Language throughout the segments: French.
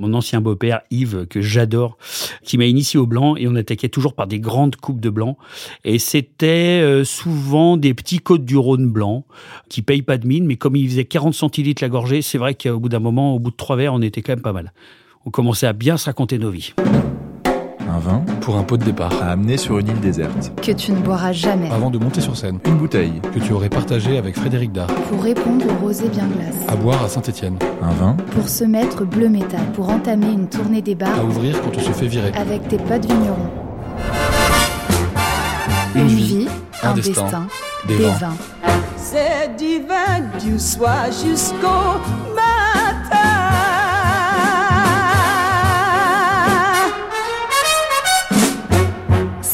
Mon ancien beau-père, Yves, que j'adore, qui m'a initié au blanc et on attaquait toujours par des grandes coupes de blanc. Et c'était euh, souvent des petits côtes du Rhône blanc qui payent pas de mine, mais comme il faisait 40 centilitres la gorgée, c'est vrai qu'au bout d'un moment, au bout de trois verres, on était quand même pas mal. On commençait à bien se raconter nos vies. Un vin Pour un pot de départ. à amener sur une île déserte. que tu ne boiras jamais Avant de monter sur scène. Une bouteille. Que tu aurais partagé avec Frédéric Dard. pour répondre au rosé bien glace. À boire à Saint-Étienne. Un vin Pour se mettre bleu métal, pour entamer une tournée des À bars ouvrir quand on se fait virer. avec tes potes vignerons. Une Une vie, vie, un un destin, destin, des des vins. vins. C'est divin du soir jusqu'au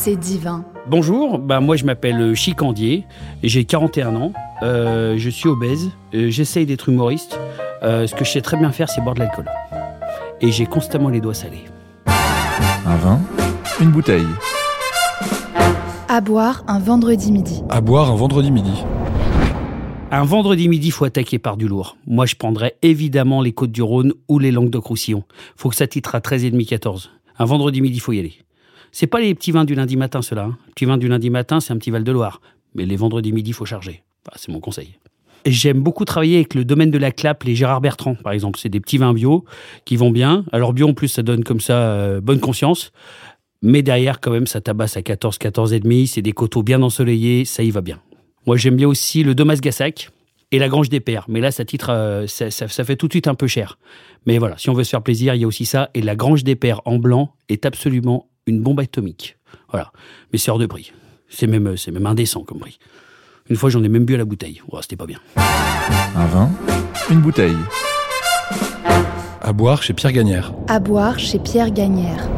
C'est divin. Bonjour, bah moi je m'appelle euh, Chicandier, j'ai 41 ans, euh, je suis obèse, euh, j'essaye d'être humoriste. Euh, ce que je sais très bien faire, c'est boire de l'alcool. Et j'ai constamment les doigts salés. Un vin Une bouteille. À boire un vendredi midi. À boire un vendredi midi. Un vendredi midi, faut attaquer par du lourd. Moi, je prendrais évidemment les Côtes du Rhône ou les Languedoc-Roussillon. Faut que ça titre à 13,5, 14. Un vendredi midi, faut y aller. C'est pas les petits vins du lundi matin, ceux-là. hein. Les petits vins du lundi matin, c'est un petit Val de Loire. Mais les vendredis midi, faut charger. Enfin, c'est mon conseil. J'aime beaucoup travailler avec le domaine de la clappe, les Gérard Bertrand, par exemple. C'est des petits vins bio qui vont bien. Alors bio, en plus, ça donne comme ça euh, bonne conscience. Mais derrière, quand même, ça tabasse à 14, 14 et demi. C'est des coteaux bien ensoleillés, ça y va bien. Moi, j'aime bien aussi le Domas Gassac et la Grange des Pères. Mais là, ça titre, euh, ça, ça- ça fait tout de suite un peu cher. Mais voilà, si on veut se faire plaisir, il y a aussi ça. Et la Grange des Pères en blanc est absolument une bombe atomique. Voilà. Mais c'est hors de prix. C'est même, c'est même indécent comme prix. Une fois, j'en ai même bu à la bouteille. Oh, c'était pas bien. Un vin Une bouteille. À boire chez Pierre Gagnère. À boire chez Pierre Gagnère.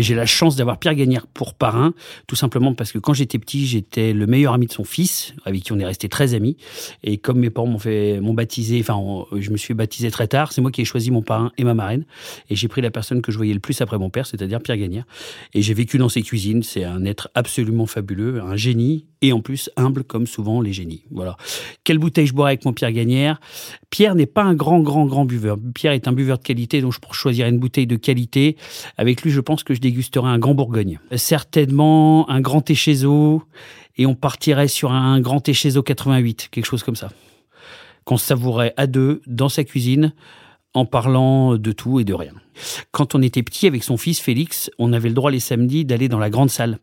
J'ai la chance d'avoir Pierre Gagnère pour parrain, tout simplement parce que quand j'étais petit, j'étais le meilleur ami de son fils, avec qui on est resté très amis. Et comme mes parents m'ont fait, m'ont baptisé, enfin, je me suis baptisé très tard, c'est moi qui ai choisi mon parrain et ma marraine. Et j'ai pris la personne que je voyais le plus après mon père, c'est-à-dire Pierre Gagnère. Et j'ai vécu dans ses cuisines. C'est un être absolument fabuleux, un génie, et en plus humble comme souvent les génies. Voilà. Quelle bouteille je boirais avec mon Pierre Gagnère? Pierre n'est pas un grand, grand, grand buveur. Pierre est un buveur de qualité, donc je choisirais une bouteille de qualité. Avec lui, je pense que je dégusterai un grand Bourgogne. Certainement un grand Téchézo, et on partirait sur un grand Téchézo 88, quelque chose comme ça. Qu'on savourait à deux, dans sa cuisine, en parlant de tout et de rien. Quand on était petit avec son fils Félix, on avait le droit les samedis d'aller dans la grande salle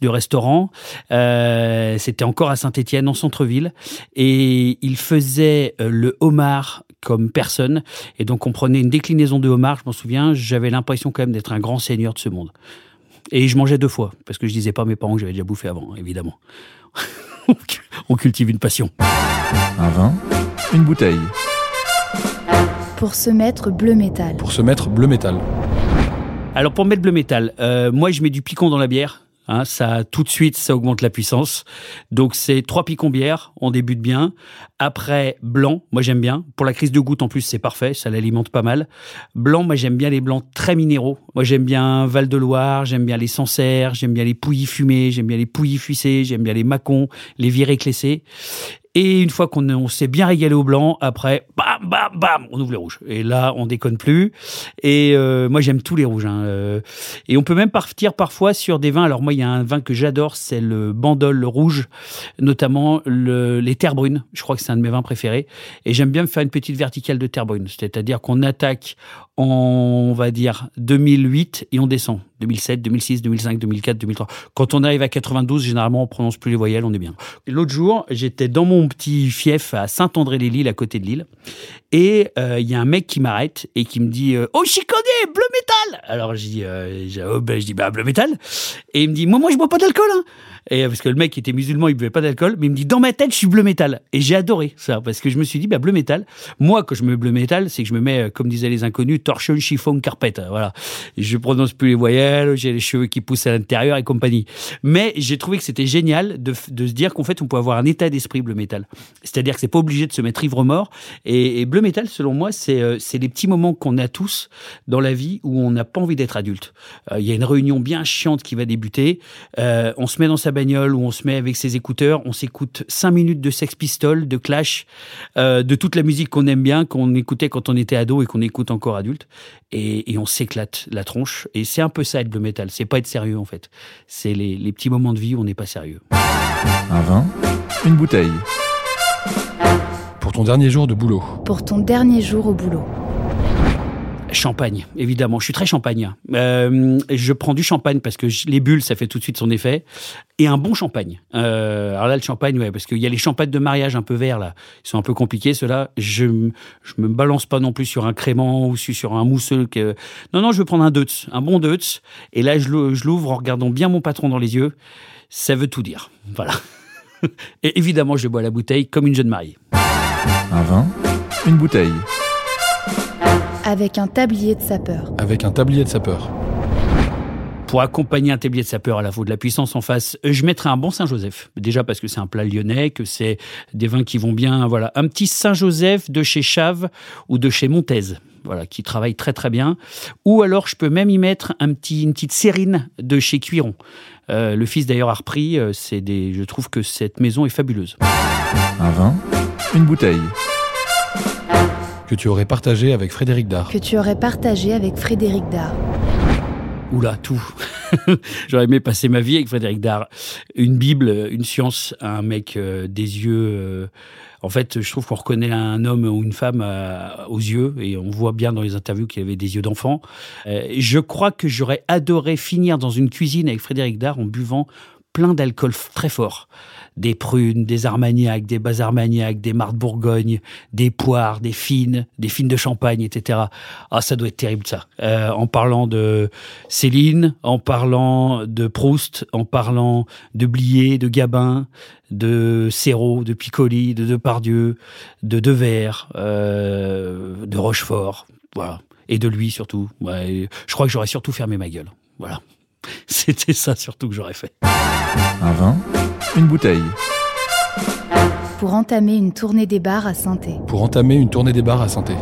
de restaurant. Euh, C'était encore à Saint-Étienne, en centre-ville, et il faisait euh, le homard comme personne. Et donc on prenait une déclinaison de homard. Je m'en souviens, j'avais l'impression quand même d'être un grand seigneur de ce monde. Et je mangeais deux fois parce que je disais pas à mes parents que j'avais déjà bouffé avant, évidemment. on cultive une passion. Un vin Une bouteille. Pour se mettre bleu métal. Pour se mettre bleu métal. Alors pour mettre bleu métal, euh, moi je mets du picon dans la bière. Hein, ça tout de suite, ça augmente la puissance. Donc c'est trois picons bière, on débute bien. Après blanc, moi j'aime bien. Pour la crise de goutte en plus, c'est parfait, ça l'alimente pas mal. Blanc, moi j'aime bien les blancs très minéraux. Moi j'aime bien Val de Loire, j'aime bien les Sancerre, j'aime bien les Pouilly fumés, j'aime bien les Pouilly fuissés, j'aime bien les Macons, les virés clessés. Et une fois qu'on on s'est bien régalé au blanc, après, bam, bam, bam, on ouvre les rouges. Et là, on déconne plus. Et euh, moi, j'aime tous les rouges. hein. Euh, Et on peut même partir parfois sur des vins. Alors moi, il y a un vin que j'adore, c'est le Bandol le rouge, notamment le- les terres brunes. Je crois que c'est un de mes vins préférés. Et j'aime bien me faire une petite verticale de terre brune. C'est-à-dire qu'on attaque on va dire, 2008 et on descend. 2007, 2006, 2005, 2004, 2003. Quand on arrive à 92, généralement, on prononce plus les voyelles, on est bien. L'autre jour, j'étais dans mon petit fief à Saint-André-les-Lilles, à côté de Lille. Et euh, il y a un mec qui m'arrête et qui me dit euh, Oh, connais, bleu métal Alors je dis, euh, oh, ben, bah, bleu métal. Et il me dit Moi, moi, je bois pas d'alcool. Hein. Et parce que le mec était musulman, il buvait pas d'alcool, mais il me dit Dans ma tête, je suis bleu métal. Et j'ai adoré ça, parce que je me suis dit bah, Bleu métal. Moi, quand je me mets bleu métal, c'est que je me euh, comme disaient les inconnus, torchon, chiffon, carpette. Voilà. Je prononce plus les voyelles, j'ai les cheveux qui poussent à l'intérieur et compagnie. Mais j'ai trouvé que c'était génial de, de se dire qu'en fait, on peut avoir un état d'esprit bleu métal. C'est-à-dire que c'est pas obligé de se mettre ivre mort. Et, métal, selon moi, c'est euh, c'est les petits moments qu'on a tous dans la vie où on n'a pas envie d'être adulte. Euh, Il y a une réunion bien chiante qui va débuter. Euh, on se met dans sa bagnole ou on se met avec ses écouteurs. On s'écoute cinq minutes de Sex Pistols, de Clash, de toute la musique qu'on aime bien, qu'on écoutait quand on était ado et qu'on écoute encore adulte. Et, on s'éclate la tronche. Et c'est un peu ça être bleu métal. C'est pas être sérieux en fait. C'est les, les petits moments de vie où on n'est pas sérieux. Un vin, une bouteille. Pour ton dernier jour de boulot. Pour ton dernier jour au boulot. Champagne, évidemment. Je suis très champagne. Euh, je prends du champagne parce que je- les bulles, ça fait tout de suite son effet. Et un bon champagne. Euh, alors là, le champagne, ouais, parce qu'il y a les champagnes de mariage un peu verts, là. Ils sont un peu compliqués, ceux-là. Je, je me balance pas non plus sur un crément ou sur un mousseux. Que... Non, non, je vais prendre un Deutz, un bon Deutz. Et là, je l'ouvre en regardant bien mon patron dans les yeux. Ça veut tout dire. Voilà. Et évidemment, je bois la bouteille comme une jeune mariée. Un vin, une bouteille. Avec un tablier de sapeur. Avec un tablier de sapeur. pour accompagner un tablier de sapeur à la fois de la puissance en face, euh, je mettrais un bon Saint-Joseph. Déjà parce que c'est un plat lyonnais, que c'est des vins qui vont bien. Voilà, un petit Saint-Joseph de chez Chave ou de chez Montez. Voilà, qui travaille très très bien. Ou alors je peux même y mettre un petit, une petite sérine de chez Cuiron. Euh, le fils d'ailleurs a repris. euh, C'est des, je trouve que cette maison est fabuleuse. Un vin, une bouteille. Que tu aurais partagé avec Frédéric Dard. Que tu aurais partagé avec Frédéric Dard. Oula, tout. J'aurais aimé passer ma vie avec Frédéric Dard. Une Bible, une science, un mec euh, des yeux. euh, en fait, je trouve qu'on reconnaît un homme ou une femme euh, aux yeux et on voit bien dans les interviews qu'il avait des yeux d'enfant. Euh, je crois que j'aurais adoré finir dans une cuisine avec Frédéric Dard en buvant plein d'alcool très fort. Des prunes, des armagnacs, des bas armagnacs, des de Bourgogne, des poires, des fines, des fines de champagne, etc. Ah, ça doit être terrible ça. Euh, en parlant de Céline, en parlant de Proust, en parlant de Blier, de Gabin, de Serrault, de Piccoli, de Depardieu, de Devers, euh, de Rochefort, voilà. Et de lui surtout. Ouais, je crois que j'aurais surtout fermé ma gueule. Voilà. C'était ça surtout que j'aurais fait. Un vin, une bouteille. Pour entamer une tournée des bars à saint Pour entamer une tournée des bars à santé.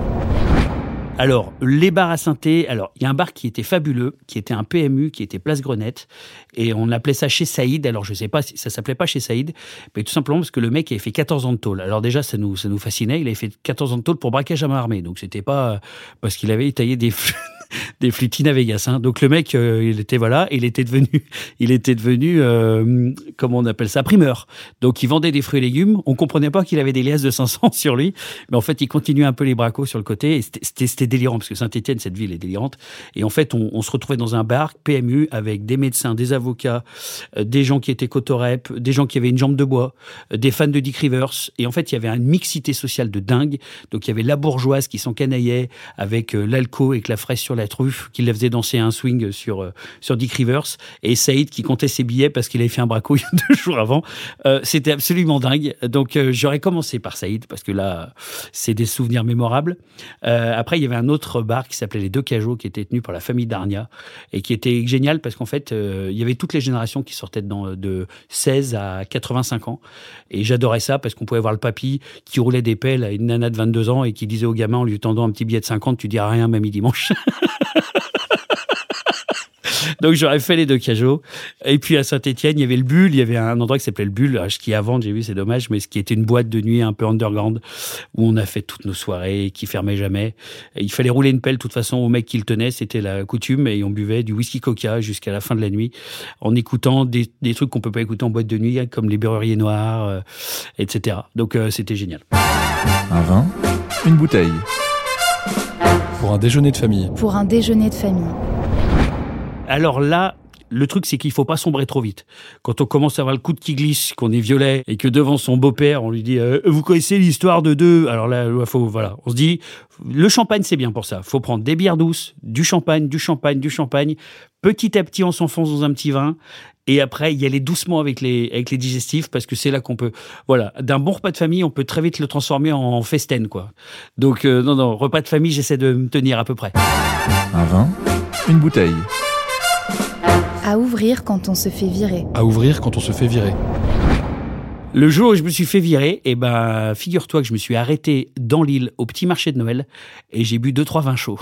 Alors, les bars à Sainté, alors, il y a un bar qui était fabuleux, qui était un PMU, qui était Place Grenette, et on appelait ça chez Saïd. Alors, je sais pas si ça s'appelait pas chez Saïd, mais tout simplement parce que le mec avait fait 14 ans de tôle. Alors, déjà, ça nous, ça nous fascinait. Il avait fait 14 ans de tôle pour braquage à main armée. Donc, c'était pas euh, parce qu'il avait taillé des, des flutines à Vegas. hein. Donc, le mec, euh, il était, voilà, il était devenu, il était devenu, euh, comment on appelle ça, primeur. Donc, il vendait des fruits et légumes. On comprenait pas qu'il avait des liasses de 500 sur lui. Mais en fait, il continuait un peu les bracos sur le côté. C'était- délirant, parce que Saint-Etienne, cette ville est délirante. Et en fait, on, se retrouvait dans un bar PMU avec des médecins, des avocats, euh, des gens qui étaient cotorep, des gens qui avaient une jambe de bois, euh, des fans de Dick Rivers. Et en fait, il y avait une mixité sociale de dingue. Donc, il y avait la bourgeoise qui s'encanaillait avec l'alco et que la fraise sur la truffe, qui la faisait danser un swing sur, euh, sur Dick Rivers. Et Saïd qui comptait ses billets parce qu'il avait fait un braco il y a deux jours avant. Euh, C'était absolument dingue. Donc, euh, j'aurais commencé par Saïd parce que là, c'est des souvenirs mémorables. Après, il y avait un autre bar qui s'appelait Les Deux Cajots, qui était tenu par la famille Darnia et qui était génial parce qu'en fait, il y avait toutes les générations qui sortaient de 16 à 85 ans. Et j'adorais ça parce qu'on pouvait voir le papy qui roulait des pelles à une nana de 22 ans et qui disait au gamin en lui tendant un petit billet de 50, tu diras rien, mamie dimanche. Donc j'aurais fait les deux cajots. Et puis à Saint-Etienne, il y avait le Bulle, il y avait un endroit qui s'appelait le Bulle, ce qui vendre, j'ai vu, c'est dommage, mais ce qui était une boîte de nuit un peu underground, où on a fait toutes nos soirées, qui fermait jamais. Il fallait rouler une pelle, de toute façon, au mec qui le tenait, c'était la coutume, et on buvait du whisky coca jusqu'à la fin de la nuit, en écoutant des, trucs qu'on peut pas écouter en boîte de nuit, comme les Berruriers Noirs, euh, etc. Donc euh, c'était génial. Un vin, une bouteille. Pour un déjeuner de famille. Pour un déjeuner de famille. Alors là, Le truc, c'est qu'il faut pas sombrer trop vite. Quand on commence à avoir le coup de qui glisse, qu'on est violet et que devant son beau-père, on lui dit euh, Vous connaissez l'histoire de deux? Alors là, il faut, voilà, on se dit Le champagne, c'est bien pour ça. faut prendre des bières douces, du champagne, du champagne, du champagne. Petit à petit, on s'enfonce dans un petit vin. Et après, y aller doucement avec les, avec les digestifs parce que c'est là qu'on peut. Voilà, d'un bon repas de famille, on peut très vite le transformer en festen, quoi. Donc, euh, non, non, repas de famille, j'essaie de me tenir à peu près. Un vin, une bouteille. À ouvrir quand on se fait virer. À ouvrir quand on se fait virer. Le jour où je me suis fait virer, eh ben, figure-toi que je me suis arrêté dans l'île au petit marché de Noël et j'ai bu deux trois vins chauds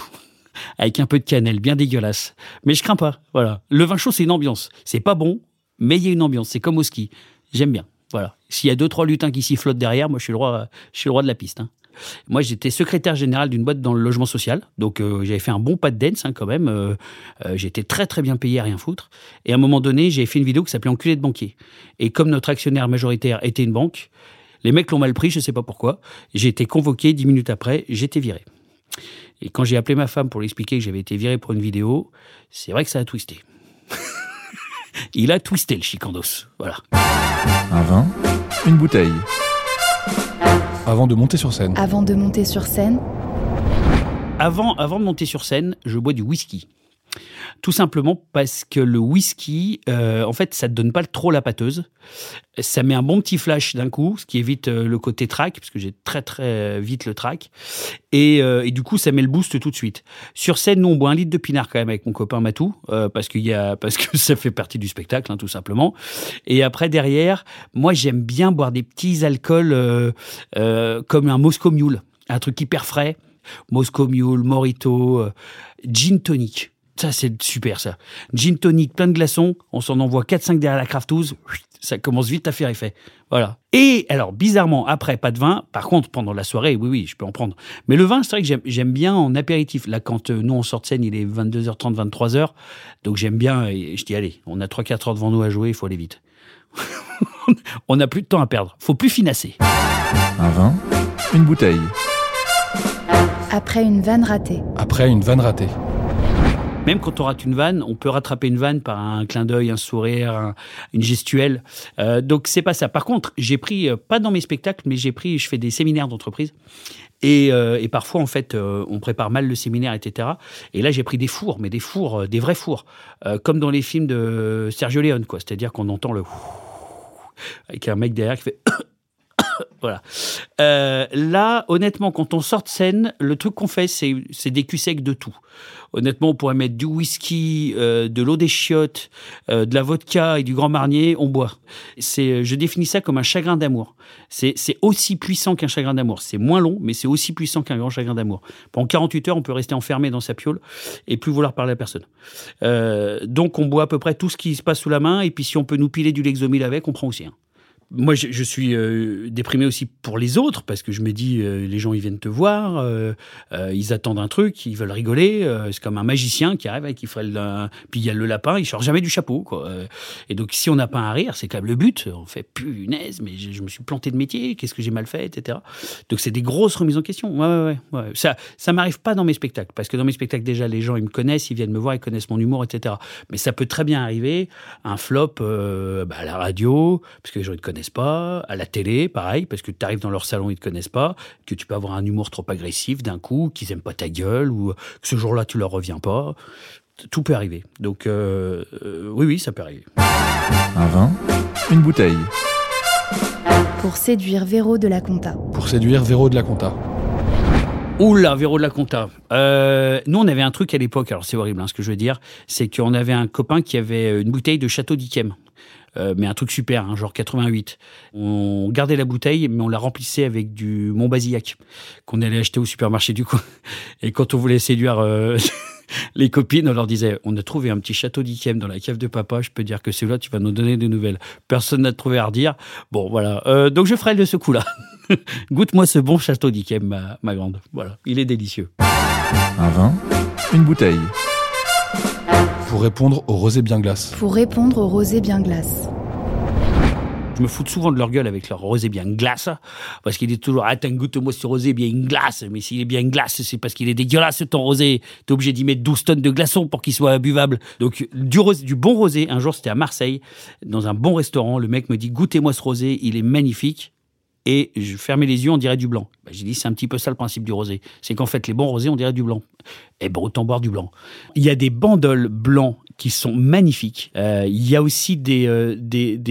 avec un peu de cannelle, bien dégueulasse. Mais je crains pas. Voilà, le vin chaud c'est une ambiance. C'est pas bon, mais il y a une ambiance. C'est comme au ski. J'aime bien. Voilà. S'il y a deux trois lutins qui s'y flottent derrière, moi je suis le roi, je suis le roi de la piste. Hein. Moi, j'étais secrétaire général d'une boîte dans le logement social, donc euh, j'avais fait un bon pas de dance hein, quand même. Euh, euh, j'étais très très bien payé à rien foutre. Et à un moment donné, j'ai fait une vidéo qui s'appelait Enculé de banquier. Et comme notre actionnaire majoritaire était une banque, les mecs l'ont mal pris, je ne sais pas pourquoi. J'ai été convoqué dix minutes après, j'étais viré. Et quand j'ai appelé ma femme pour lui expliquer que j'avais été viré pour une vidéo, c'est vrai que ça a twisté. Il a twisté le chicandos. Voilà. Un vin, une bouteille. Avant de monter sur scène. Avant de monter sur scène, Avant, avant de monter sur scène, je bois du whisky. Tout simplement parce que le whisky, euh, en fait, ça ne donne pas trop la pâteuse. Ça met un bon petit flash d'un coup, ce qui évite euh, le côté track, parce que j'ai très très vite le track. Et, euh, et du coup, ça met le boost tout de suite. Sur scène, nous, on boit un litre de pinard quand même avec mon copain Matou, parce, qu'il y a, parce que ça fait partie du spectacle, hein, tout simplement. Et après, derrière, moi, j'aime bien boire des petits alcools comme un Moscow Mule, un truc hyper frais. Moscow Mule, Morito, gin tonic. Ça, c'est super, ça. Gin tonic, plein de glaçons. On s'en envoie 4-5 derrière la craftouse. Ça commence vite à faire effet. Voilà. Et alors, bizarrement, après, pas de vin. Par contre, pendant la soirée, oui, oui, je peux en prendre. Mais le vin, c'est vrai que j'aime- bien en apéritif. Là, quand euh, nous, on sort de scène, il est 22h30, 23h. Donc, j'aime bien. Et je dis, allez, on a 3-4 heures devant nous à jouer, il faut aller vite. on n'a plus de temps à perdre. Faut plus finasser. Un vin, une bouteille. après une vanne ratée. Après une vanne ratée. Même quand on rate une vanne, on peut rattraper une vanne par un clin d'œil, un sourire, un- une gestuelle. Euh, donc c'est pas ça. Par contre, j'ai pris, euh, pas dans mes spectacles, mais j'ai pris, je fais des séminaires d'entreprise. Et, euh, et parfois, en fait, euh, on prépare mal le séminaire, etc. Et là, j'ai pris des fours, mais des fours, des vrais fours. Comme dans les films de Sergio Leone, quoi. C'est-à-dire qu'on entend le avec un mec derrière qui fait voilà. Euh, là, honnêtement, quand on sort de scène, le truc qu'on fait, c'est des culs secs de tout. Honnêtement, on pourrait mettre du whisky, euh, de l'eau des chiottes, euh, de la vodka et du Grand Marnier, on boit. C'est, je définis ça comme un chagrin d'amour. C'est c'est aussi puissant qu'un chagrin d'amour. C'est moins long, mais c'est aussi puissant qu'un grand chagrin d'amour. Pendant 48 heures, on peut rester enfermé dans sa piole et plus vouloir parler à personne. Euh, donc, on boit à peu près tout ce qui se passe sous la main, et puis si on peut nous piler du Lexomil avec, on prend aussi. hein. Moi, je, suis euh, déprimé aussi pour les autres parce que je me dis, euh, les gens, ils viennent te voir, euh, ils attendent un truc, ils veulent rigoler. c'est comme un magicien qui arrive avec, il ferait le, puis il y a le lapin, il sort jamais du chapeau, quoi. Et donc, si on n'a pas un rire, c'est quand même le but. On fait punaise, mais je, me suis planté de métier, qu'est-ce que j'ai mal fait, etc. Donc, c'est des grosses remises en question. Ouais, ouais, ouais. Ça, ça m'arrive pas dans mes spectacles parce que dans mes spectacles, déjà, les gens, ils me connaissent, ils viennent me voir, ils connaissent mon humour, etc. Mais ça peut très bien arriver, un flop bah, à la radio, parce que les gens ne te connaissent pas, à la télé, pareil, parce que tu arrives dans leur salon, ils ne te connaissent pas, que tu peux avoir un humour trop agressif d'un coup, qu'ils n'aiment pas ta gueule, ou que ce jour-là, tu leur reviens pas. Tout peut arriver. Donc, euh, euh, oui, oui, ça peut arriver. Un vin, une bouteille. Pour séduire Véro de la Conta. Pour séduire Véro de la Conta. Oula, Véro de la Conta. Euh, nous, on avait un truc à l'époque, alors c'est horrible hein, ce que je veux dire, c'est qu'on avait un copain qui avait une bouteille de Château d'Yquem. Euh, mais un truc super, hein, genre 88. On gardait la bouteille, mais on la remplissait avec du Montbazillac, qu'on allait acheter au supermarché du coin. Et quand on voulait séduire euh, les copines, on leur disait On a trouvé un petit château d'Yquem dans la cave de papa, je peux dire que c'est là, tu vas nous donner des nouvelles. Personne n'a trouvé à redire. Bon, voilà. Euh, donc je ferai de ce coup-là. Goûte-moi ce bon château d'Yquem, ma, ma grande. Voilà, il est délicieux. Un vin, une bouteille. Pour répondre au rosé bien glace. Pour répondre au rosé bien glace. Je me fous souvent de leur gueule avec leur rosé bien glace, parce qu'il est toujours, attends, goûte-moi ce rosé bien glace. Mais s'il est bien glace, c'est parce qu'il est dégueulasse, ton rosé. T'es obligé d'y mettre 12 tonnes de glaçons pour qu'il soit buvable. Donc, du, rosé, du bon rosé, un jour, c'était à Marseille, dans un bon restaurant, le mec me dit, goûtez-moi ce rosé, il est magnifique et je fermais les yeux, on dirait du blanc. Ben, j'ai dit, c'est un petit peu ça le principe du rosé. C'est qu'en fait, les bons rosés, on dirait du blanc. Et ben, autant boire du blanc. Il y a des bandoles blancs qui sont magnifiques. Euh, il y a aussi des, euh,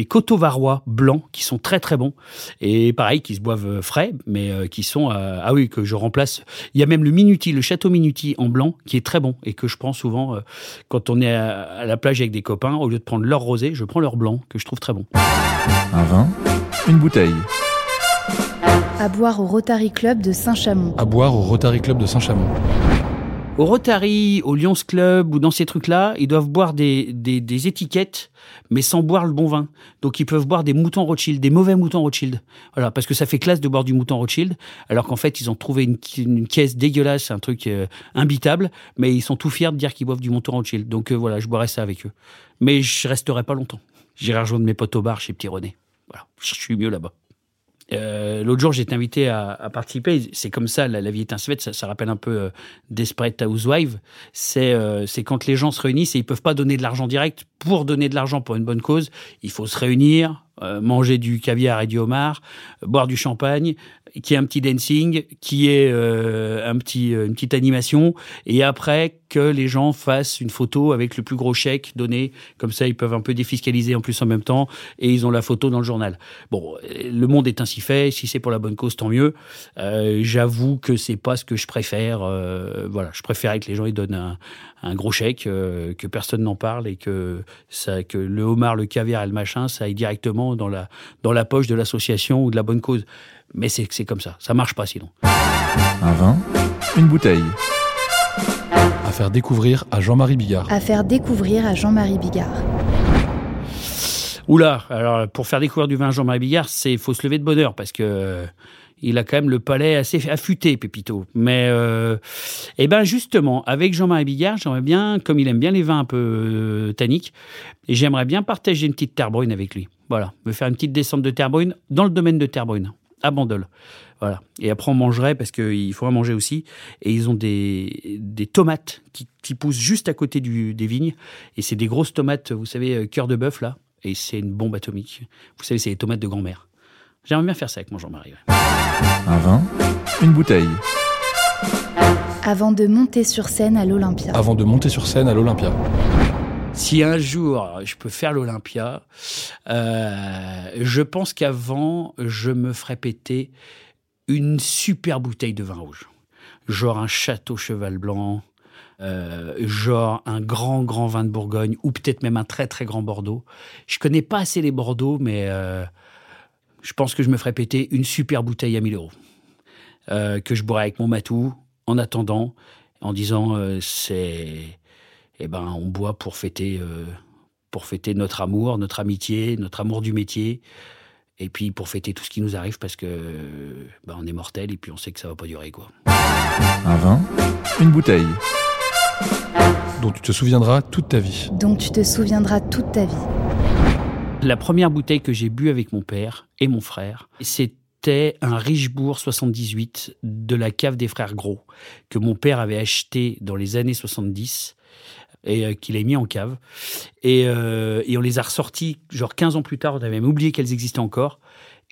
coteaux varois blancs qui sont très très bons. Et pareil, qui se boivent euh, frais, mais euh, qui sont... ah oui, que je remplace. Il y a même le Minuti, le château Minuti en blanc, qui est très bon et que je prends souvent quand on est à la plage avec des copains. Au lieu de prendre leur rosé, je prends leur blanc, que je trouve très bon. Un vin, une bouteille. À boire au Rotary Club de Saint-Chamond. À boire au Rotary Club de Saint-Chamond. Au Rotary, au Lions Club ou dans ces trucs-là, ils doivent boire des, des, des étiquettes, mais sans boire le bon vin. Donc ils peuvent boire des moutons Rothschild, des mauvais moutons Rothschild. Voilà, parce que ça fait classe de boire du mouton Rothschild, alors qu'en fait ils ont trouvé une, une caisse dégueulasse, un truc euh, imbitable, mais ils sont tout fiers de dire qu'ils boivent du mouton Rothschild. Donc euh, voilà, je boirai ça avec eux. Mais je resterai pas longtemps. J'irai rejoindre mes potes au bar chez Petit René. Voilà, je suis mieux là-bas. Euh, L'autre jour, j'ai été invité à, à participer. C'est comme ça, la, vie est un Suède. Ça, ça rappelle un peu euh, Desperate Housewives. C'est euh, quand les gens se réunissent et ils peuvent pas donner de l'argent direct. Pour donner de l'argent pour une bonne cause, il faut se réunir, euh, manger du caviar et du homard, euh, boire du champagne, qui est un petit dancing, qui est euh, un petit, une petite animation, et après que les gens fassent une photo avec le plus gros chèque donné, comme ça ils peuvent un peu défiscaliser en plus en même temps, et ils ont la photo dans le journal. Bon, euh, le monde est ainsi fait, si c'est pour la bonne cause, tant mieux. Euh, J'avoue que c'est pas ce que je préfère. euh, voilà, je préfère que les gens ils donnent un, gros chèque, que personne n'en parle et que que le homard, le caviar et le machin, ça aille directement dans la dans la poche de l'association ou de la bonne cause. Mais c'est comme ça, ça marche pas sinon. Un vin, une bouteille. À faire découvrir à Jean-Marie Bigard. À faire découvrir à Jean-Marie Bigard. Oula, alors pour faire découvrir du vin à Jean-Marie Bigard, c'est faut se lever de bonne heure parce que euh, il a quand même le palais assez affûté, Pépito. Mais euh, eh ben justement, avec Jean-Marie Bigard, j'aimerais bien, comme il aime bien les vins un peu euh, tanniques, et j'aimerais bien partager une petite terre brune avec lui. Voilà, me faire une petite descente de terre brune dans le domaine de terre brune, à Bandol. Voilà. Et après, on mangerait, parce qu'il faudra manger aussi. Et ils ont des, des tomates qui, qui poussent juste à côté du, des vignes. Et c'est des grosses tomates, vous savez, euh, cœur de bœuf, là. Et c'est une bombe atomique. Vous savez, c'est les tomates de grand-mère. J'aimerais bien faire ça avec mon Jean-Marie. ouais. Un vin, une bouteille. Avant de monter sur scène à l'Olympia. Avant de monter sur scène à l'Olympia. Si un jour je peux faire l'Olympia, euh, je pense qu'avant, je me ferais péter une super bouteille de vin rouge. Genre un château cheval blanc, euh, genre un grand, grand vin de Bourgogne, ou peut-être même un très, très grand Bordeaux. Je connais pas assez les Bordeaux, mais euh, je pense que je me ferais péter une super bouteille à 1000 euros. Euh, que je boirais avec mon matou, en attendant, en disant c'est. Eh ben, on boit pour fêter, pour fêter notre amour, notre amitié, notre amour du métier, et puis pour fêter tout ce qui nous arrive parce que ben, on est mortel et puis on sait que ça va pas durer quoi. Un vin, une bouteille. Dont tu te souviendras toute ta vie. dont tu te souviendras toute ta vie. La première bouteille que j'ai bu avec mon père et mon frère, c'était un Richebourg 78 de la cave des frères Gros que mon père avait acheté dans les années 70 et euh, qu'il a mis en cave. Et, euh, et on les a ressortis, genre 15 ans plus tard, on avait même oublié qu'elles existaient encore.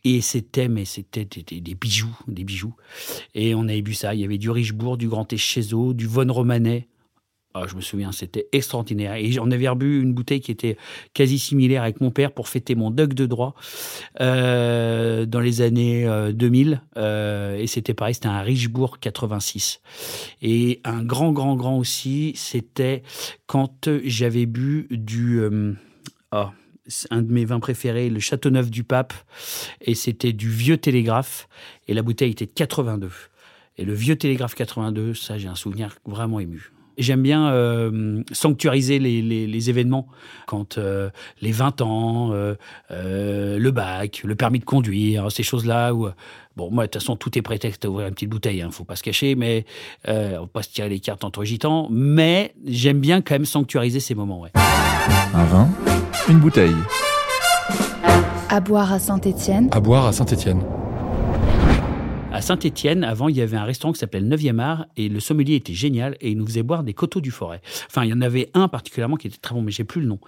Et c'était, mais c'était des, bijoux, des bijoux. Et on avait bu ça. Il y avait du Richebourg, du Grand Echezo, du Von Romanet. Ah, je me souviens, c'était extraordinaire. Et on avait rebu une bouteille qui était quasi similaire avec mon père pour fêter mon Doug de droit euh, dans les années euh, 2000. Euh, et c'était pareil, c'était un Richebourg 86. Et un grand, grand, grand aussi, c'était quand j'avais bu du... euh, ah, un de mes vins préférés, le Châteauneuf du Pape. Et c'était du vieux télégraphe. Et la bouteille était de 82. Et le vieux télégraphe 82, ça, j'ai un souvenir vraiment ému. J'aime bien euh, sanctuariser les, les- les événements quand euh, les 20 ans, euh, euh, le bac, le permis de conduire, ces choses-là où bon moi de toute façon tout est prétexte à ouvrir une petite bouteille, hein, faut pas se cacher, mais euh, on va pas se tirer les cartes entre gitans, mais j'aime bien quand même sanctuariser ces moments. Ouais. Un vin, une bouteille. À boire à Saint-Étienne. À boire à Saint-Étienne. À Saint-Étienne, avant, il y avait un restaurant qui s'appelait le 9e art et le sommelier était génial et il nous faisait boire des coteaux du forêt. Enfin, il y en avait un particulièrement qui était très bon, mais j'ai plus le nom.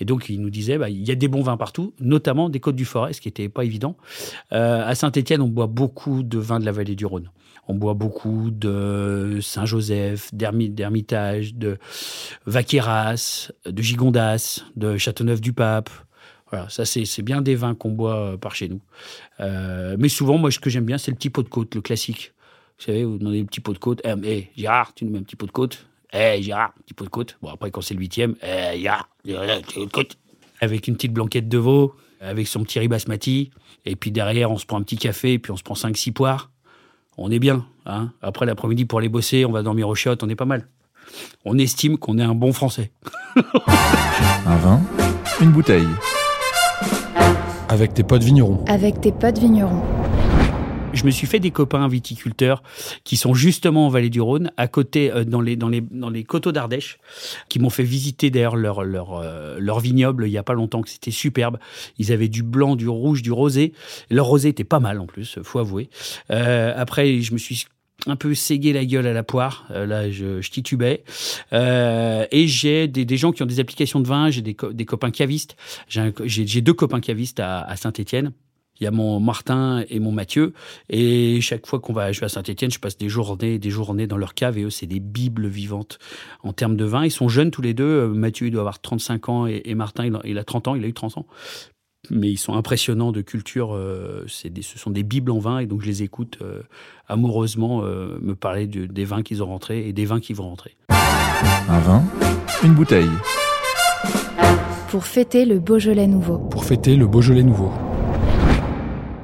Et donc, il nous disait, bah, il y a des bons vins partout, notamment des côtes du forêt, ce qui n'était pas évident. Euh, à Saint-Étienne, on boit beaucoup de vins de la vallée du Rhône. On boit beaucoup de Saint-Joseph, d'Hermi- d'Hermitage, de Vaqueras, de Gigondas, de Châteauneuf-du-Pape. Voilà, ça c'est bien des vins qu'on boit euh, par chez nous. Euh, mais souvent, moi, ce que j'aime bien, c'est le petit pot de côte, le classique. Vous savez, vous demandez le petit pot de côte. Eh, mais Gérard, tu nous mets un petit pot de côte? Eh, Gérard, petit pot de côte. Bon, après, quand c'est le huitième, eh, Gérard, petit pot de côte. Avec une petite blanquette de veau, avec son petit riz basmati. Et puis derrière, on se prend un petit café, puis on se prend 5-6 poires. On est bien. Hein après, l'après-midi, pour aller bosser, on va dormir au chiottes, on est pas mal. On estime qu'on est un bon Français. Un vin, une bouteille. Avec tes potes vignerons. Avec tes potes vignerons. Je me suis fait des copains viticulteurs qui sont justement en vallée du Rhône, à côté, euh, dans, les, dans, les, dans les coteaux d'Ardèche, qui m'ont fait visiter d'ailleurs leur, leur, euh, leur vignoble il y a pas longtemps, que c'était superbe. Ils avaient du blanc, du rouge, du rosé. Leur rosé était pas mal en plus, faut avouer. Euh, après, je me suis un peu ségué la gueule à la poire. Euh, là, je, titubais. Euh, et j'ai des, gens qui ont des applications de vin. J'ai des, co- des copains cavistes. J'ai deux copains cavistes à, à Saint-Étienne. Il y a mon Martin et mon Mathieu. Et chaque fois qu'on va, vais à Saint-Etienne, je passe des journées, des journées dans leur cave. Et eux, c'est des bibles vivantes en termes de vin. Ils sont jeunes tous les deux. Euh, Mathieu, il doit avoir 35 ans et, Martin, il a 30 ans. Il a eu 30 ans. Mais ils sont impressionnants de culture. euh, des, ce sont des bibles en vin. Et donc, je les écoute euh, amoureusement euh, me parler de- des vins qu'ils ont rentrés et des vins qui vont rentrer. Un vin, une bouteille. Pour fêter le Beaujolais nouveau. Pour fêter le Beaujolais nouveau.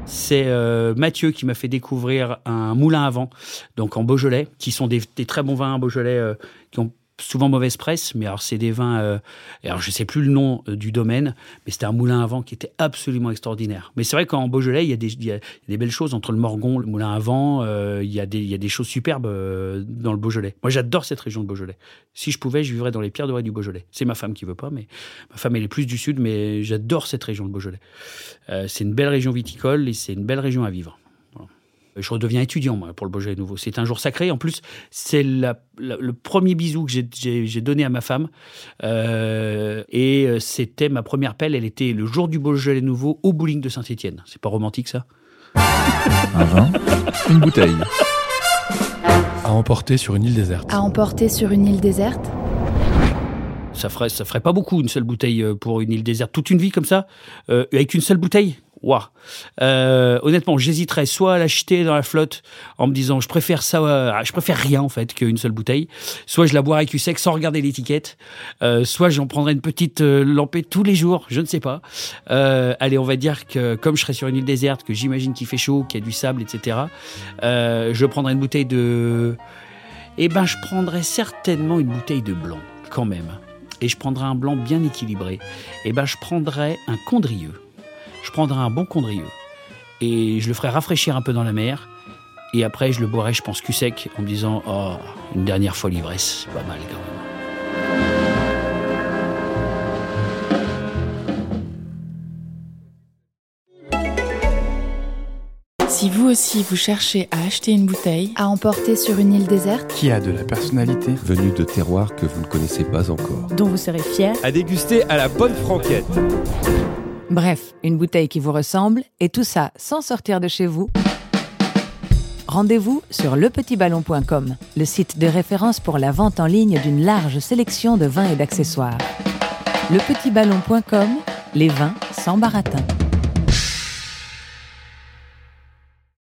C'est euh, Mathieu qui m'a fait découvrir un moulin à vent, donc en Beaujolais, qui sont des, des très bons vins en Beaujolais euh, qui ont souvent mauvaise presse, mais alors c'est des vins. euh, alors je sais plus le nom euh, du domaine, mais c'était un moulin à vent qui était absolument extraordinaire. Mais c'est vrai qu'en Beaujolais, il y, a des, belles choses entre le Morgon, le moulin à vent. euh, il, y a des, y a des choses superbes euh, dans le Beaujolais. Moi, j'adore cette région de Beaujolais. Si je pouvais, je vivrais dans les pierres dorées du Beaujolais. C'est ma femme qui veut pas, mais ma femme elle est plus du sud, mais j'adore cette région de Beaujolais. C'est une belle région viticole et c'est une belle région à vivre. Je redeviens étudiant moi, pour le Beaujolais nouveau. C'est un jour sacré. En plus, c'est la- la- le premier bisou que j'ai- donné à ma femme. Euh, et euh, c'était ma première pelle. Elle était le jour du Beaujolais nouveau au bowling de Saint-Etienne. C'est pas romantique ça? Un vin, une bouteille. À emporter sur une île déserte. À emporter sur une île déserte. ça ferait, ça ferait pas beaucoup une seule bouteille euh, pour une île déserte. Toute une vie comme ça, euh, avec une seule bouteille? Euh, honnêtement, j'hésiterais soit à l'acheter dans la flotte en me disant je préfère ça, euh, je préfère rien en fait qu'une seule bouteille, soit je la boirais cul sec sans regarder l'étiquette, euh, soit j'en prendrais une petite lampée tous les jours, je ne sais pas. Allez, on va dire que comme je serais sur une île déserte, que j'imagine qu'il fait chaud, qu'il y a du sable, etc. je prendrais une bouteille de, eh ben je prendrais certainement une bouteille de blanc quand même et je prendrai un blanc bien équilibré, et ben je prendrai un condrieux. Je prendrai un bon condrieux et je le ferai rafraîchir un peu dans la mer. Et après, je le boirai, je pense, cul sec, en me disant Oh, une dernière fois l'ivresse, c'est pas mal quand même. Si vous aussi vous cherchez à acheter une bouteille, À emporter sur une île déserte. qui a de la personnalité venu de terroirs que vous ne connaissez pas encore. dont vous serez fier. À déguster à la bonne franquette. Bref, une bouteille qui vous ressemble, et tout ça sans sortir de chez vous. Rendez-vous sur lepetitballon.com, le site de référence pour la vente en ligne d'une large sélection de vins et d'accessoires. Lepetitballon.com, les vins sans baratin.